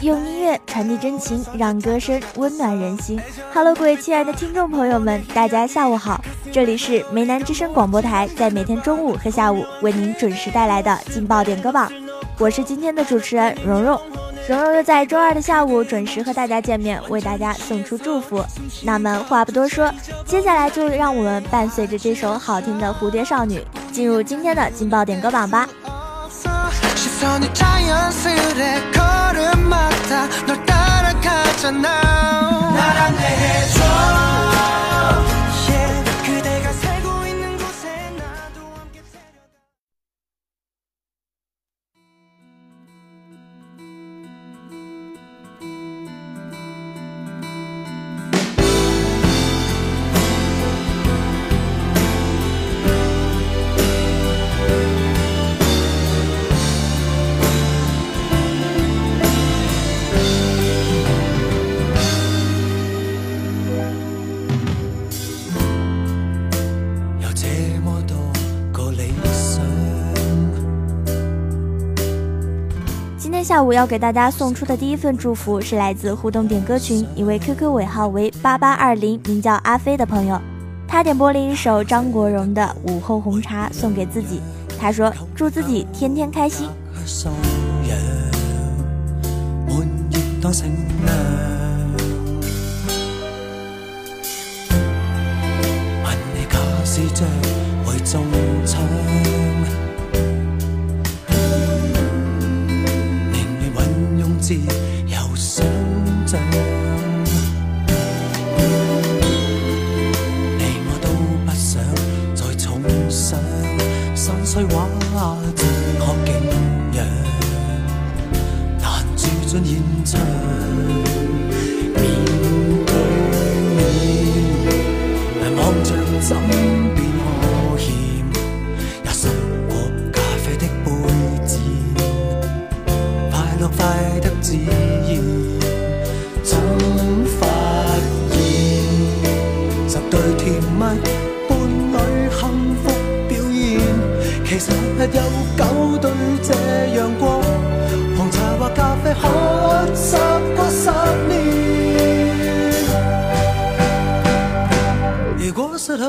用音乐传递真情，让歌声温暖人心。Hello，各位亲爱的听众朋友们，大家下午好！这里是梅南之声广播台，在每天中午和下午为您准时带来的劲爆点歌榜。我是今天的主持人蓉蓉，蓉蓉又在周二的下午准时和大家见面，为大家送出祝福。那么话不多说，接下来就让我们伴随着这首好听的《蝴蝶少女》，进入今天的劲爆点歌榜吧。 천이 자연스레 걸음마다 널 따라가잖아 下午要给大家送出的第一份祝福是来自互动点歌群一位 QQ 尾号为八八二零，名叫阿飞的朋友，他点播了一首张国荣的《午后红茶》送给自己，他说祝自己天天开心。又想长，你我都不想再重上心碎画。晚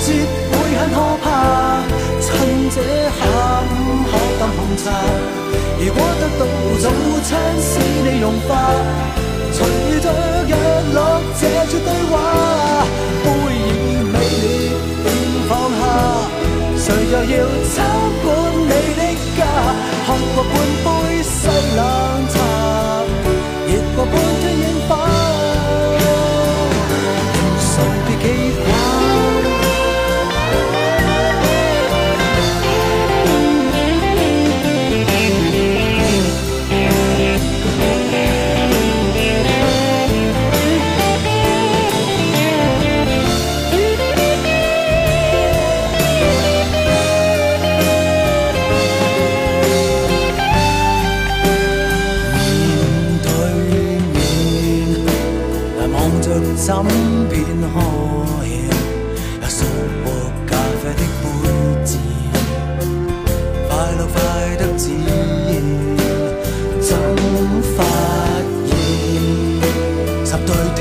節會很可怕，趁這下午喝啖紅茶。如果得到早餐，使你融化。隨著日落，這句對話，杯影美你便放下。誰又要参观你的家？看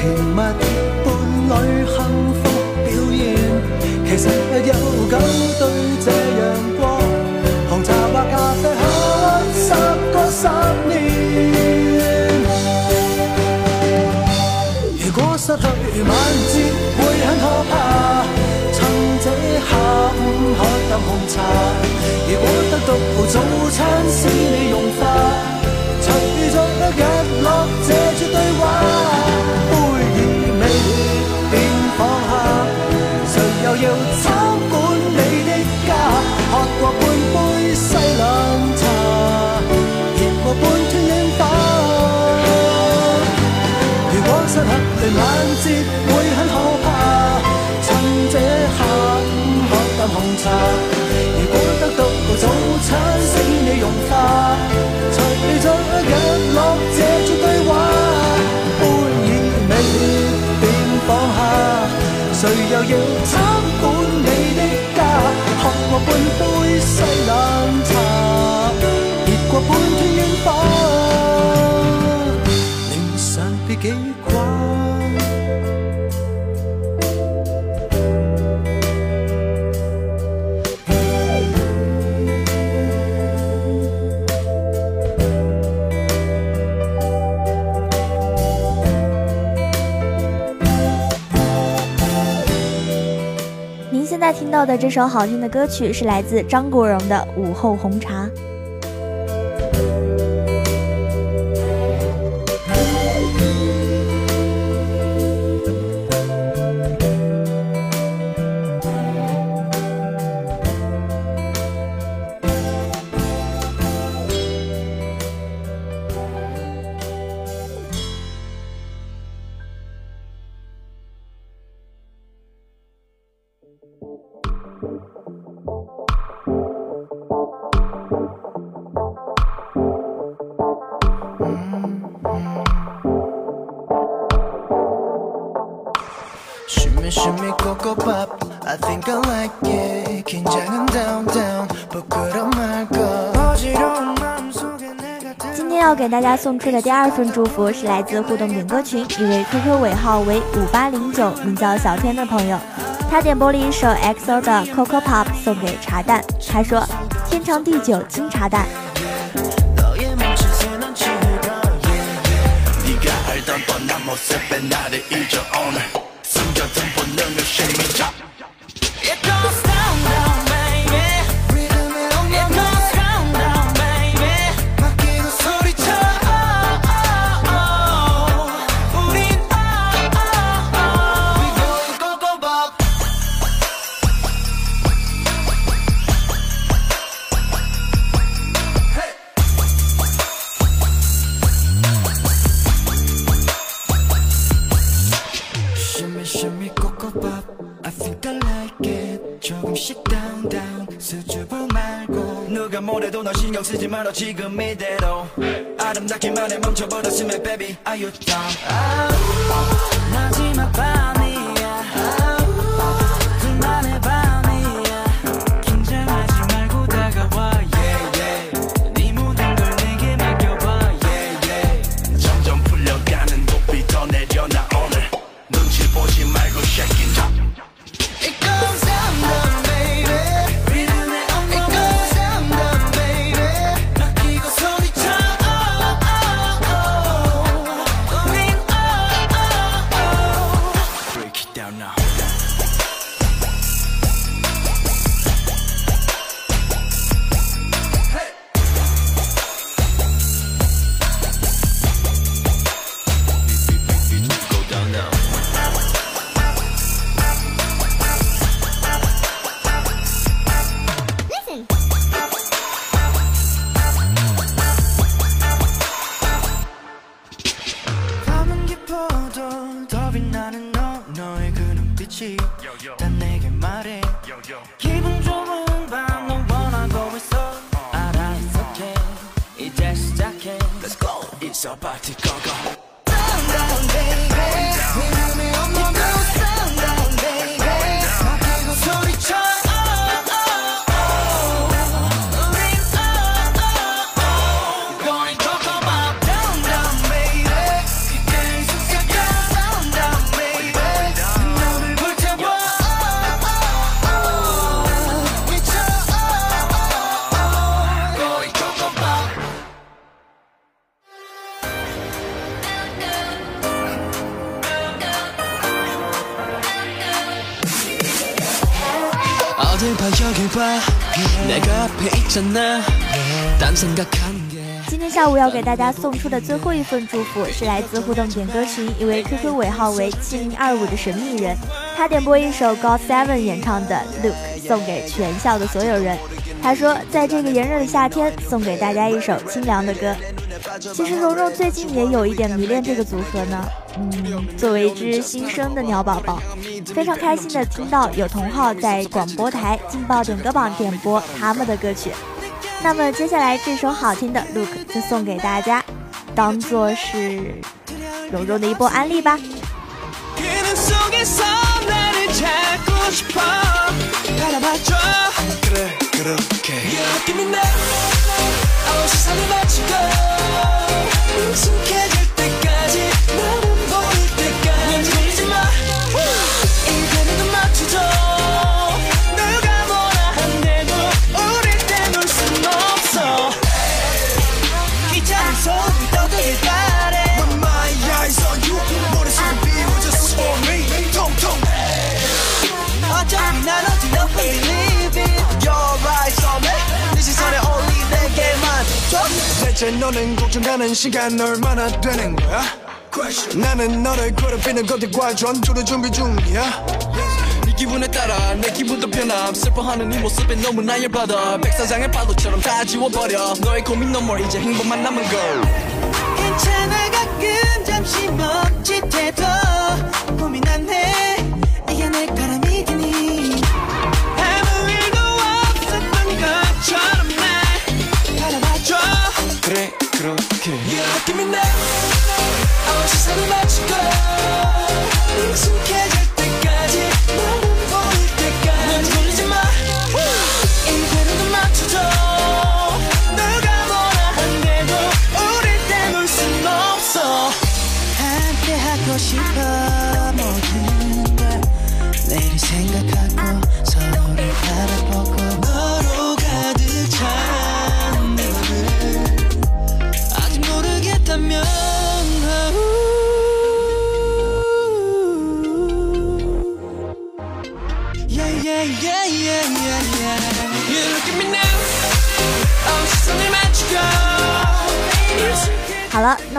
甜蜜伴侣幸福表现，其实有九对这阳光，红茶或咖啡喝十个十年。如果失去晚节会很可怕，趁这下午喝啖红茶。如果得到，要参观你的家，喝我半杯西茶。的这首好听的歌曲是来自张国荣的《午后红茶》。今天要给大家送出的第二份祝福，是来自互动点歌群一位 QQ 尾号为五八零九，名叫小天的朋友。他点播了一首 XO 的 Coco Pop 送给茶蛋，他说：“天长地久，金茶蛋。” s o m t h i like it 조금씩 down down 수줍어 말고 누가 뭐래도 너 신경 쓰지 말아 지금 이대로 아름답기만 해 멈춰버렸으면 baby Are you dumb? 아, 마지막 밤에 今天下午要给大家送出的最后一份祝福，是来自互动点歌群一位 QQ 尾号为七零二五的神秘人，他点播一首 g o t n 演唱的《Look》，送给全校的所有人。他说，在这个炎热的夏天，送给大家一首清凉的歌。其实蓉蓉最近也有一点迷恋这个组合呢。嗯，作为一只新生的鸟宝宝，非常开心的听到有同号在广播台劲爆点歌榜点播他们的歌曲。那么接下来这首好听的《Look》就送给大家，当做是蓉蓉的一波安利吧。just let you go. You can 대체 너는 걱정하는 시간 얼마나 되는 거야? 나는 너를 괴롭히는 것들과 전투를 준비 중이야 네 기분에 따라 내 기분도 변함 슬퍼하는 이 모습에 너무나 열받아 백사장의 파도처럼 다 지워버려 너의 고민 너머 이제 행복만 남은 걸 괜찮아 가끔 잠시 멈칫해도 고민 안해 그래 그렇게 Yeah give me that I want you so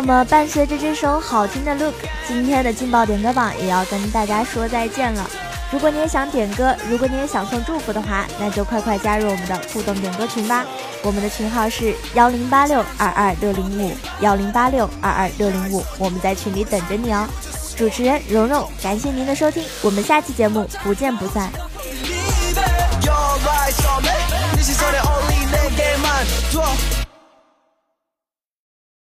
那么伴随着这首好听的《Look》，今天的劲爆点歌榜也要跟大家说再见了。如果你也想点歌，如果你也想送祝福的话，那就快快加入我们的互动点歌群吧。我们的群号是幺零八六二二六零五幺零八六二二六零五，我们在群里等着你哦。主持人蓉蓉，感谢您的收听，我们下期节目不见不散。